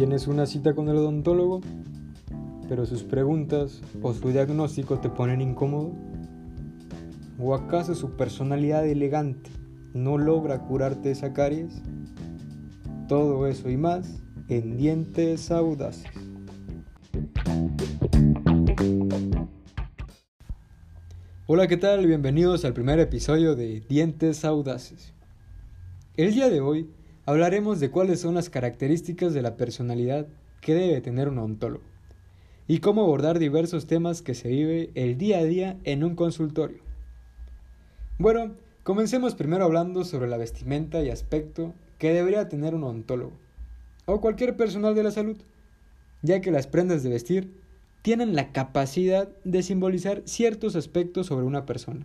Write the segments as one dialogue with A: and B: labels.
A: Tienes una cita con el odontólogo, pero sus preguntas o su diagnóstico te ponen incómodo. ¿O acaso su personalidad elegante no logra curarte esa caries? Todo eso y más en Dientes Audaces. Hola, ¿qué tal? Bienvenidos al primer episodio de Dientes Audaces. El día de hoy hablaremos de cuáles son las características de la personalidad que debe tener un odontólogo y cómo abordar diversos temas que se vive el día a día en un consultorio. Bueno, comencemos primero hablando sobre la vestimenta y aspecto que debería tener un odontólogo o cualquier personal de la salud, ya que las prendas de vestir tienen la capacidad de simbolizar ciertos aspectos sobre una persona.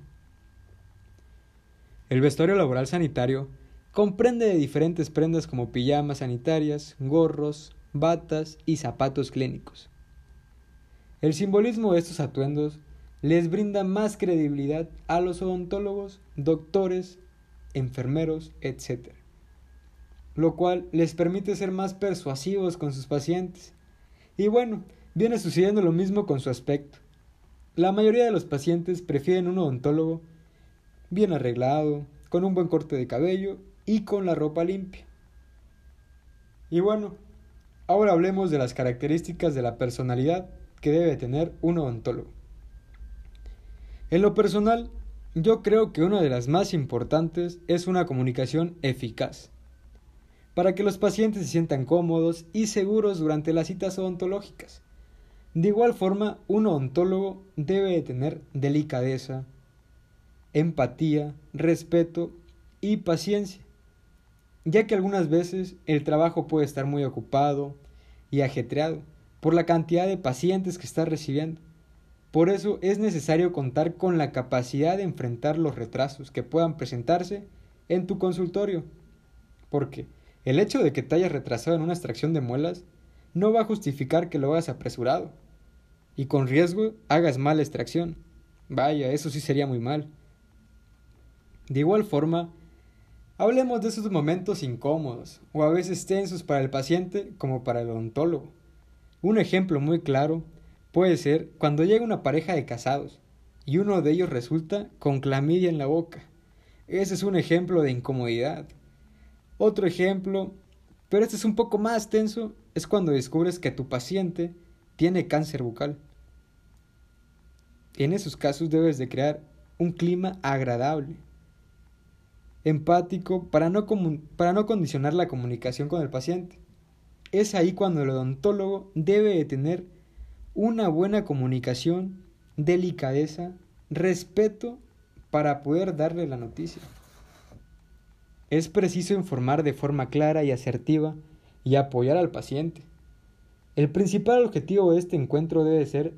A: El vestuario laboral sanitario comprende de diferentes prendas como pijamas sanitarias, gorros, batas y zapatos clínicos. El simbolismo de estos atuendos les brinda más credibilidad a los odontólogos, doctores, enfermeros, etc. Lo cual les permite ser más persuasivos con sus pacientes. Y bueno, Viene sucediendo lo mismo con su aspecto. La mayoría de los pacientes prefieren un odontólogo bien arreglado, con un buen corte de cabello y con la ropa limpia. Y bueno, ahora hablemos de las características de la personalidad que debe tener un odontólogo. En lo personal, yo creo que una de las más importantes es una comunicación eficaz, para que los pacientes se sientan cómodos y seguros durante las citas odontológicas. De igual forma, un odontólogo debe tener delicadeza, empatía, respeto y paciencia, ya que algunas veces el trabajo puede estar muy ocupado y ajetreado por la cantidad de pacientes que está recibiendo. Por eso es necesario contar con la capacidad de enfrentar los retrasos que puedan presentarse en tu consultorio, porque el hecho de que te hayas retrasado en una extracción de muelas no va a justificar que lo hagas apresurado y con riesgo hagas mala extracción. Vaya, eso sí sería muy mal. De igual forma, hablemos de esos momentos incómodos o a veces tensos para el paciente como para el odontólogo. Un ejemplo muy claro puede ser cuando llega una pareja de casados y uno de ellos resulta con clamidia en la boca. Ese es un ejemplo de incomodidad. Otro ejemplo, pero este es un poco más tenso, es cuando descubres que tu paciente tiene cáncer bucal. En esos casos debes de crear un clima agradable, empático, para no, para no condicionar la comunicación con el paciente. Es ahí cuando el odontólogo debe de tener una buena comunicación, delicadeza, respeto para poder darle la noticia. Es preciso informar de forma clara y asertiva y apoyar al paciente. El principal objetivo de este encuentro debe ser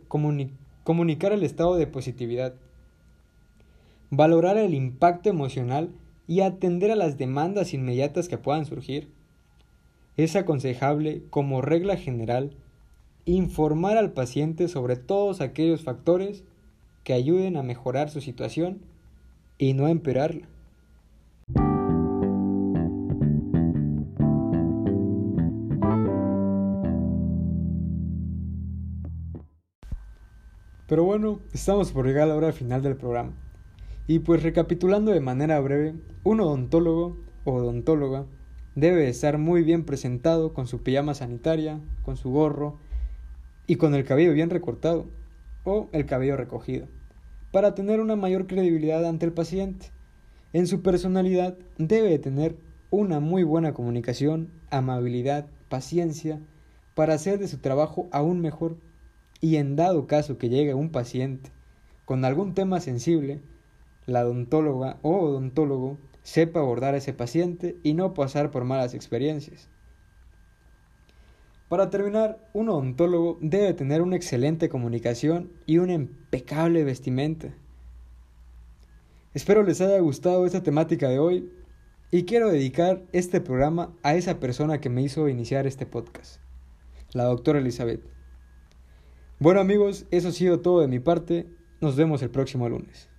A: comunicar el estado de positividad, valorar el impacto emocional y atender a las demandas inmediatas que puedan surgir. Es aconsejable, como regla general, informar al paciente sobre todos aquellos factores que ayuden a mejorar su situación y no a empeorarla. Pero bueno, estamos por llegar a la hora final del programa. Y pues recapitulando de manera breve, un odontólogo o odontóloga debe estar muy bien presentado con su pijama sanitaria, con su gorro y con el cabello bien recortado o el cabello recogido, para tener una mayor credibilidad ante el paciente. En su personalidad debe tener una muy buena comunicación, amabilidad, paciencia, para hacer de su trabajo aún mejor y en dado caso que llegue un paciente con algún tema sensible, la odontóloga o odontólogo sepa abordar a ese paciente y no pasar por malas experiencias. Para terminar, un odontólogo debe tener una excelente comunicación y una impecable vestimenta. Espero les haya gustado esta temática de hoy y quiero dedicar este programa a esa persona que me hizo iniciar este podcast, la doctora Elizabeth. Bueno amigos, eso ha sido todo de mi parte. Nos vemos el próximo lunes.